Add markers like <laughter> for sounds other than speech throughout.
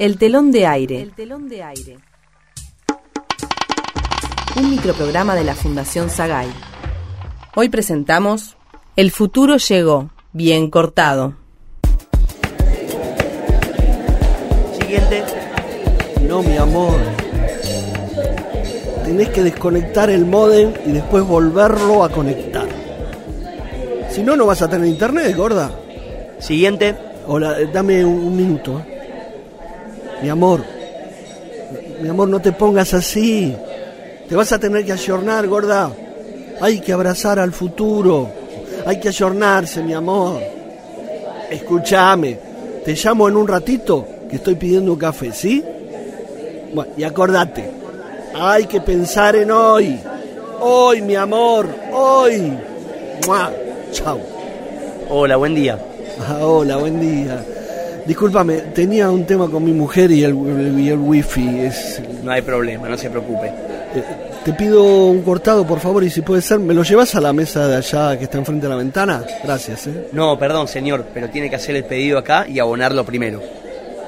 El telón de aire. El telón de aire. Un microprograma de la Fundación Sagay. Hoy presentamos El futuro llegó, bien cortado. Siguiente. No, mi amor. Tenés que desconectar el modem y después volverlo a conectar. Si no, no vas a tener internet, gorda. Siguiente. Hola, eh, dame un, un minuto. Mi amor. Mi amor, no te pongas así. Te vas a tener que ayornar, gorda. Hay que abrazar al futuro. Hay que ayornarse, mi amor. Escúchame. Te llamo en un ratito que estoy pidiendo un café, ¿sí? Bueno, y acordate. Hay que pensar en hoy. Hoy, mi amor. Hoy. ¡Mua! Chao. Hola, buen día. Ah, hola, buen día. Discúlpame, tenía un tema con mi mujer y el, y el wifi. Es, No hay problema, no se preocupe. eh, te pido un cortado, por favor, y si puede ser, ¿me lo llevas a la mesa de allá que está enfrente de la ventana? Gracias, ¿eh? No, perdón, señor, pero tiene que hacer el pedido acá y abonarlo primero.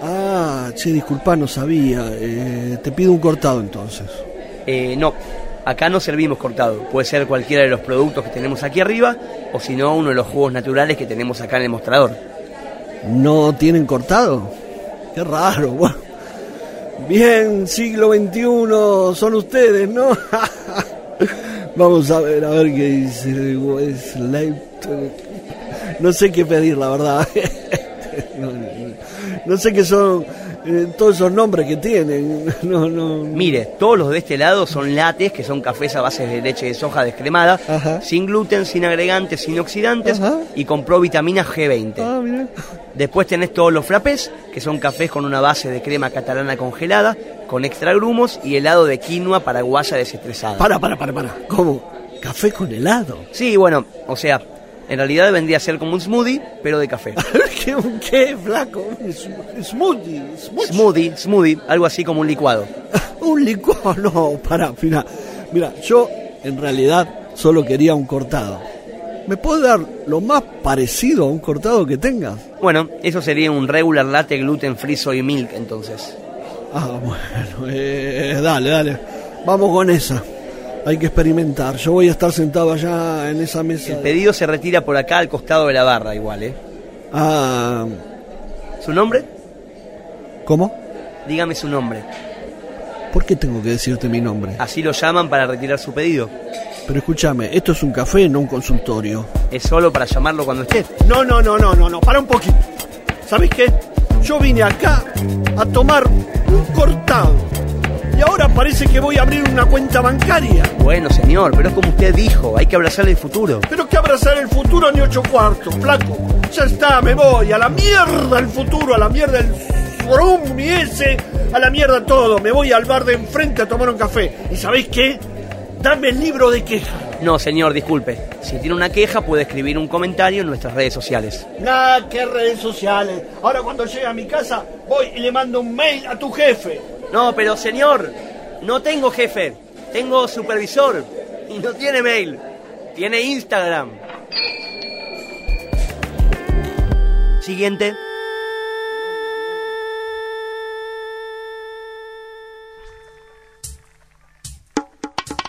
Ah, che, disculpa, no sabía. Eh, te pido un cortado entonces. Eh, no, acá no servimos cortado. Puede ser cualquiera de los productos que tenemos aquí arriba o si no, uno de los jugos naturales que tenemos acá en el mostrador. ¿No tienen cortado? Qué raro, <laughs> bueno. Bien, siglo XXI, son ustedes, ¿no? <laughs> Vamos a ver, a ver qué dice. No sé qué pedir, la verdad. <laughs> No, sé qué son eh, todos esos nombres que tienen. No, no. Mire, todos los de este lado son lates, que son cafés a base de leche de soja descremada, Ajá. sin gluten, sin agregantes, sin oxidantes Ajá. y con provitamina G20. Ah, mira. Después tenés todos los frappés, que son cafés con una base de crema catalana congelada, con extra grumos y helado de quinoa paraguaya desestresada. Para, para, para, para. ¿Cómo? ¿Café con helado? Sí, bueno, o sea, en realidad vendría a ser como un smoothie, pero de café. <laughs> ¿Qué, qué flaco? Smoothie. smoothie. smoothie, smoothie, algo así como un licuado. <laughs> Un licuado, no, para, mira, mira, yo en realidad solo quería un cortado. ¿Me puedes dar lo más parecido a un cortado que tengas? Bueno, eso sería un regular latte gluten free soy milk entonces. Ah, <laughs> bueno, eh, dale, dale, vamos con esa. Hay que experimentar. Yo voy a estar sentado allá en esa mesa. El pedido se retira por acá al costado de la barra igual, ¿eh? Ah, ¿Su nombre? ¿cómo? Dígame su nombre. ¿Por qué tengo que decirte mi nombre? Así lo llaman para retirar su pedido. Pero escúchame, esto es un café, no un consultorio. Es solo para llamarlo cuando esté. No, no, no, no, no, no, para un poquito. ¿Sabes qué? Yo vine acá a tomar un cortado. Y ahora parece que voy a abrir una cuenta bancaria. Bueno, señor, pero es como usted dijo, hay que abrazar el futuro. Pero que abrazar el futuro ni ocho cuartos, flaco. Ya está, me voy. A la mierda el futuro, a la mierda el forum y ese, a la mierda todo. Me voy al bar de enfrente a tomar un café. ¿Y sabéis qué? Dame el libro de queja. No, señor, disculpe. Si tiene una queja, puede escribir un comentario en nuestras redes sociales. Nada, qué redes sociales. Ahora cuando llegue a mi casa, voy y le mando un mail a tu jefe. No, pero señor, no tengo jefe. Tengo supervisor. Y no tiene mail. Tiene Instagram. Siguiente.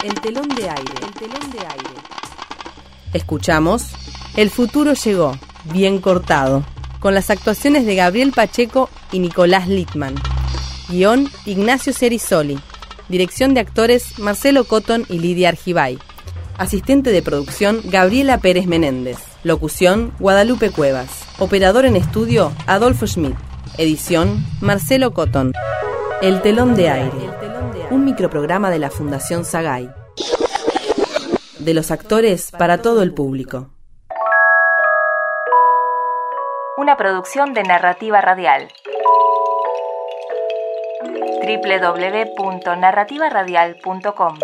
El telón de aire. El telón de aire. Escuchamos El futuro llegó, bien cortado, con las actuaciones de Gabriel Pacheco y Nicolás Littman. Guión Ignacio Cerisoli. Dirección de actores Marcelo Cotton y Lidia Argibay. Asistente de producción Gabriela Pérez Menéndez. Locución Guadalupe Cuevas. Operador en estudio Adolfo Schmidt. Edición Marcelo Cotton. El telón de aire. Un microprograma de la Fundación Sagay. De los actores para todo el público. Una producción de narrativa radial. www.narrativaradial.com